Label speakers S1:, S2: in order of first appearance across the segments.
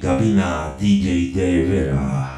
S1: Gabina DJ
S2: Devera.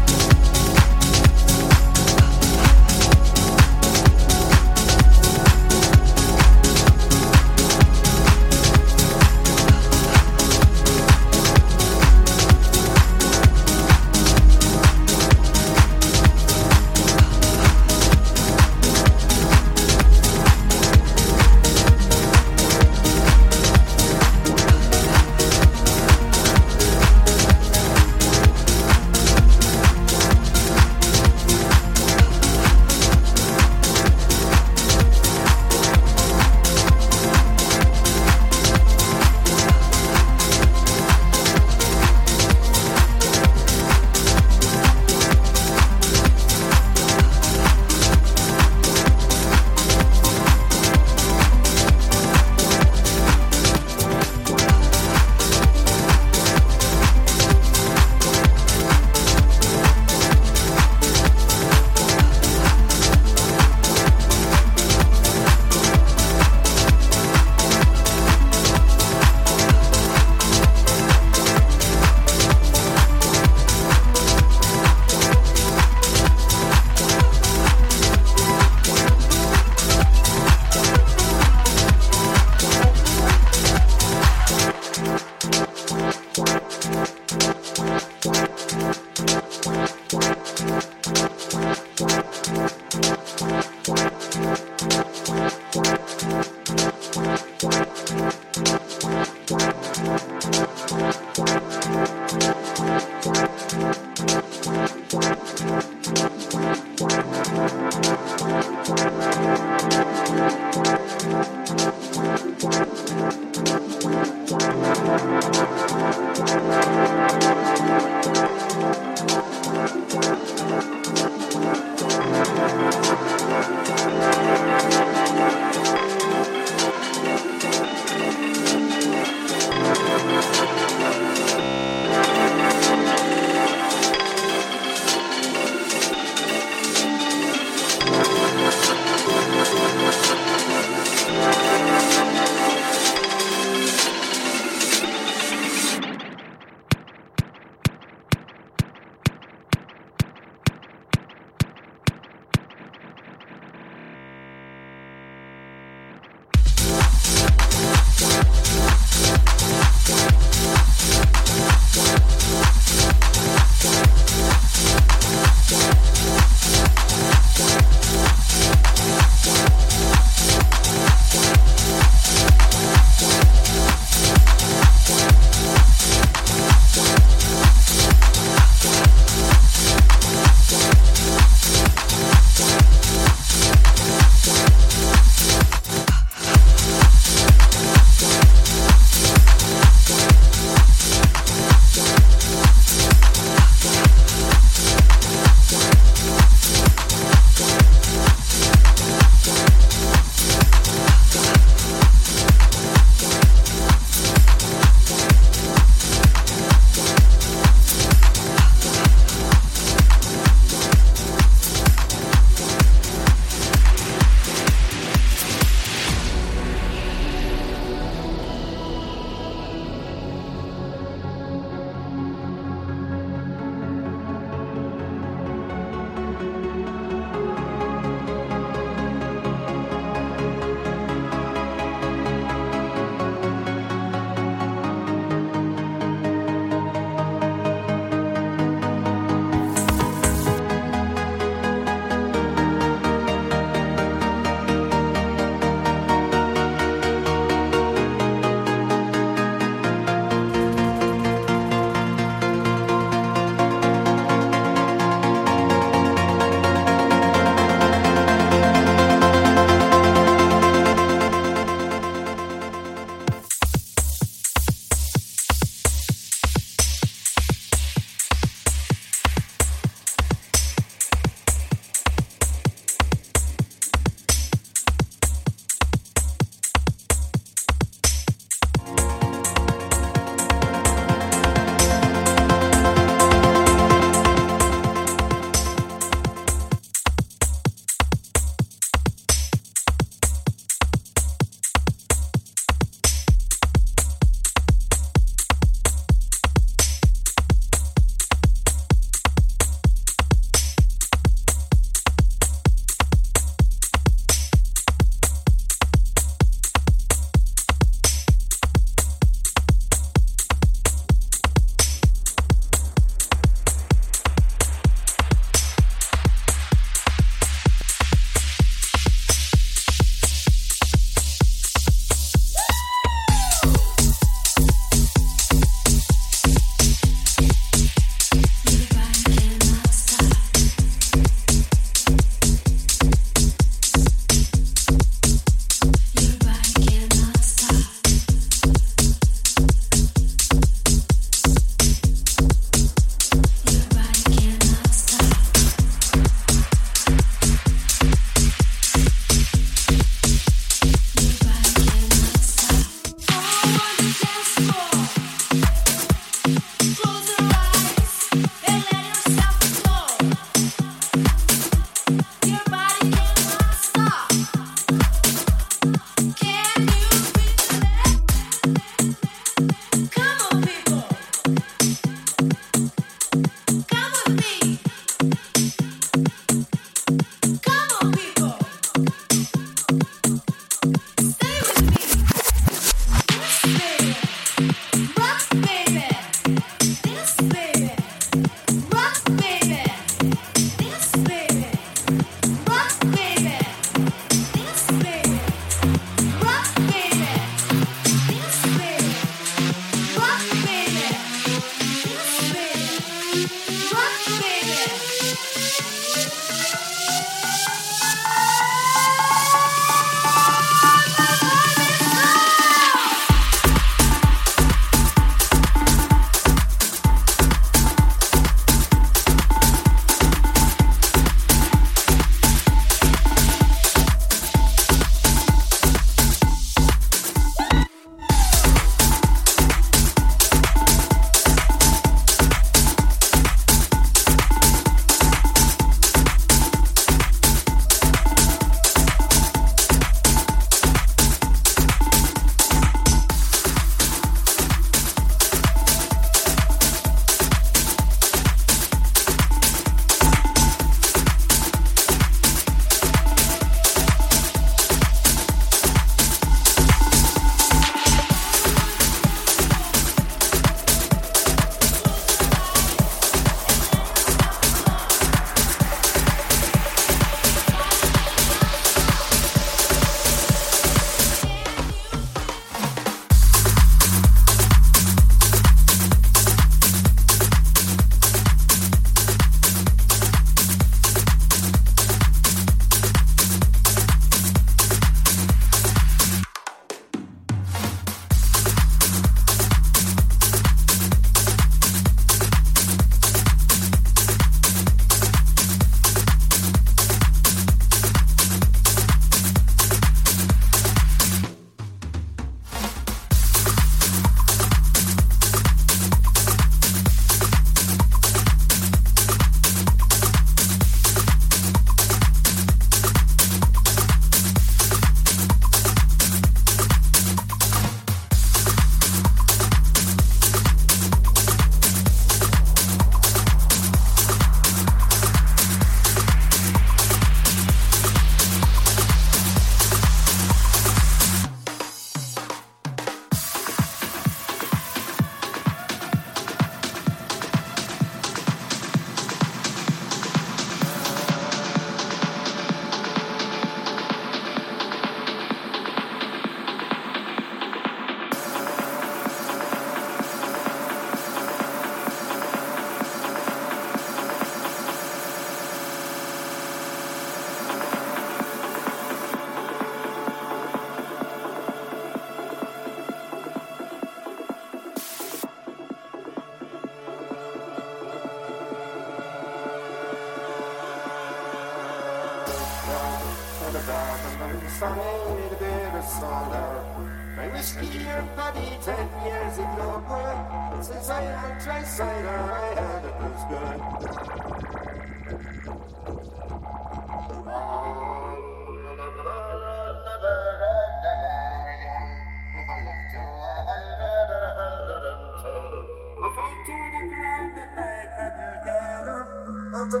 S2: After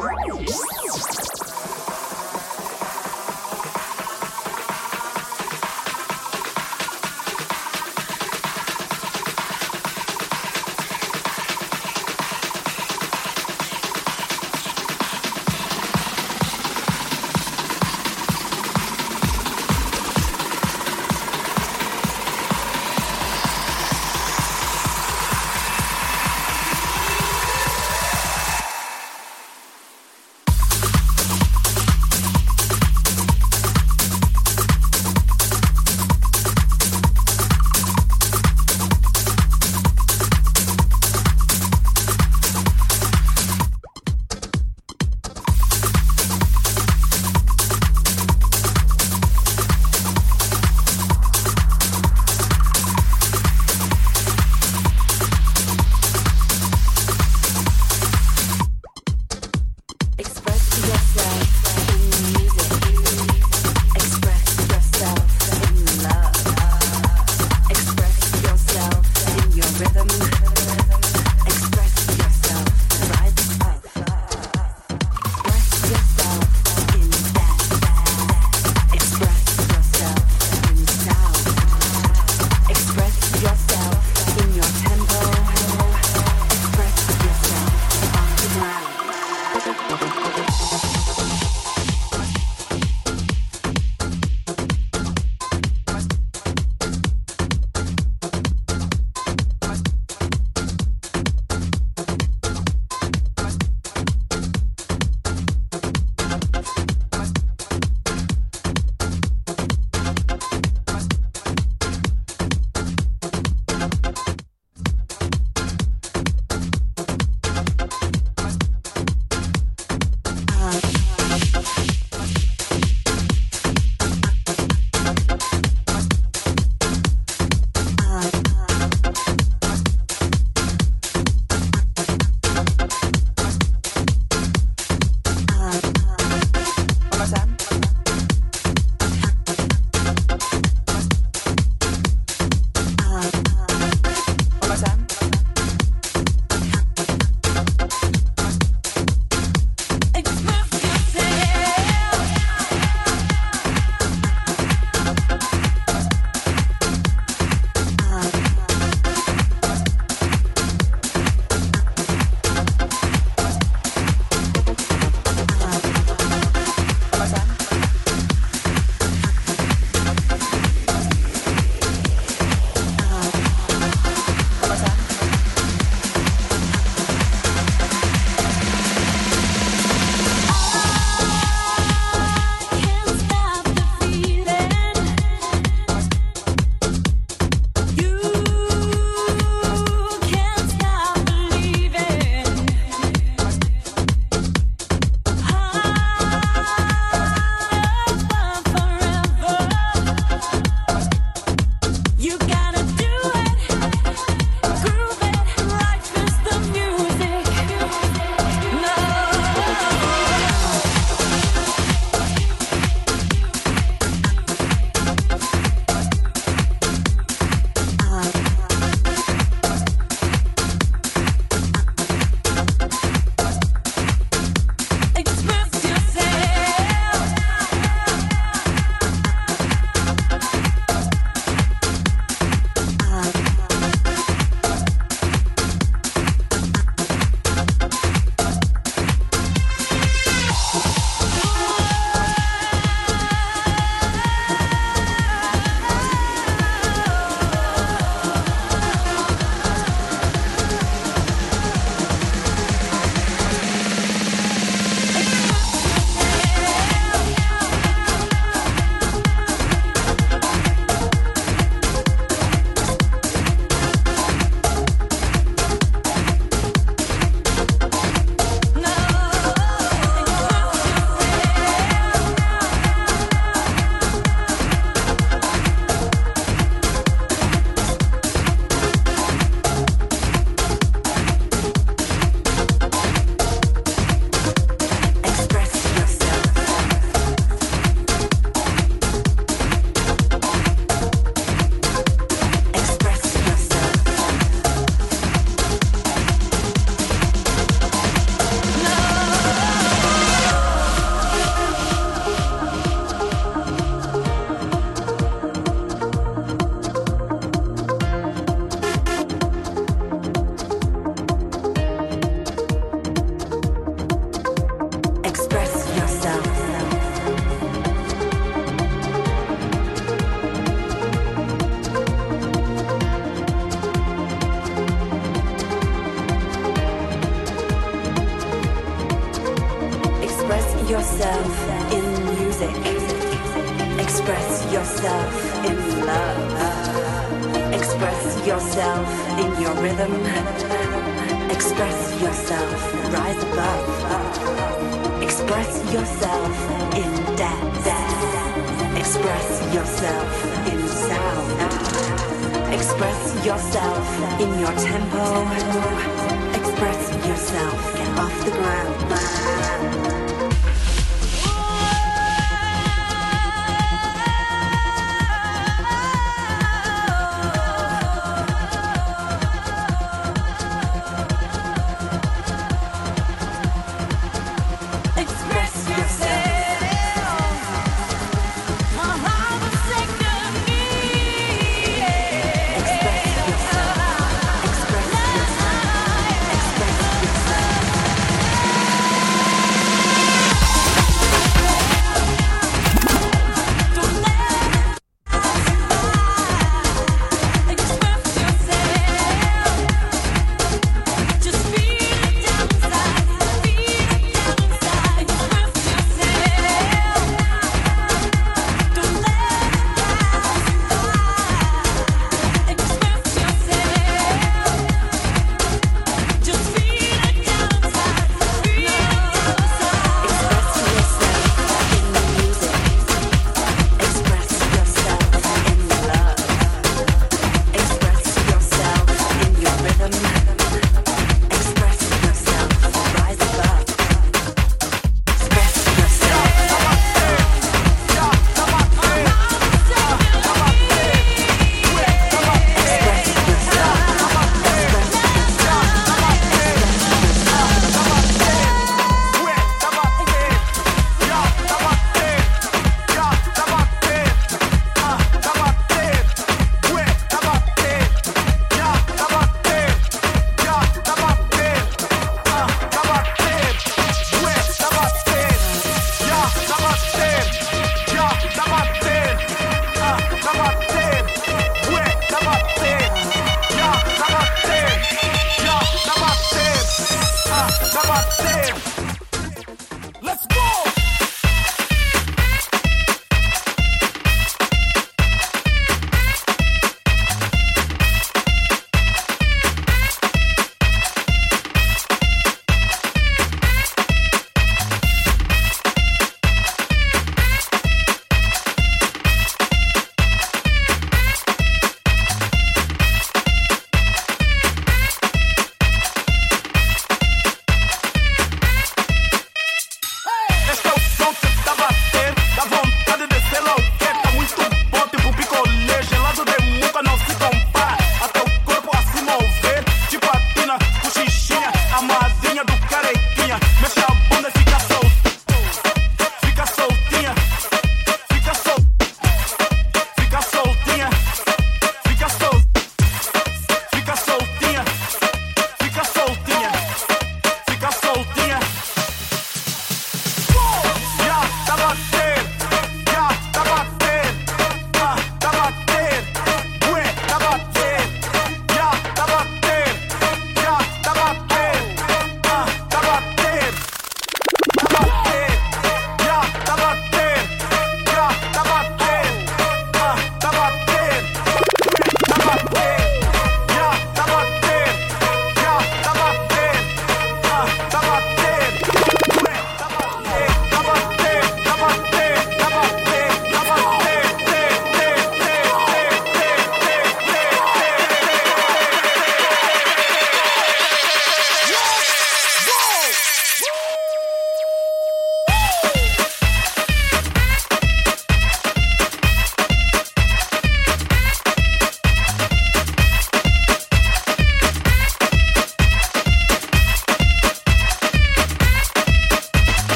S2: drinking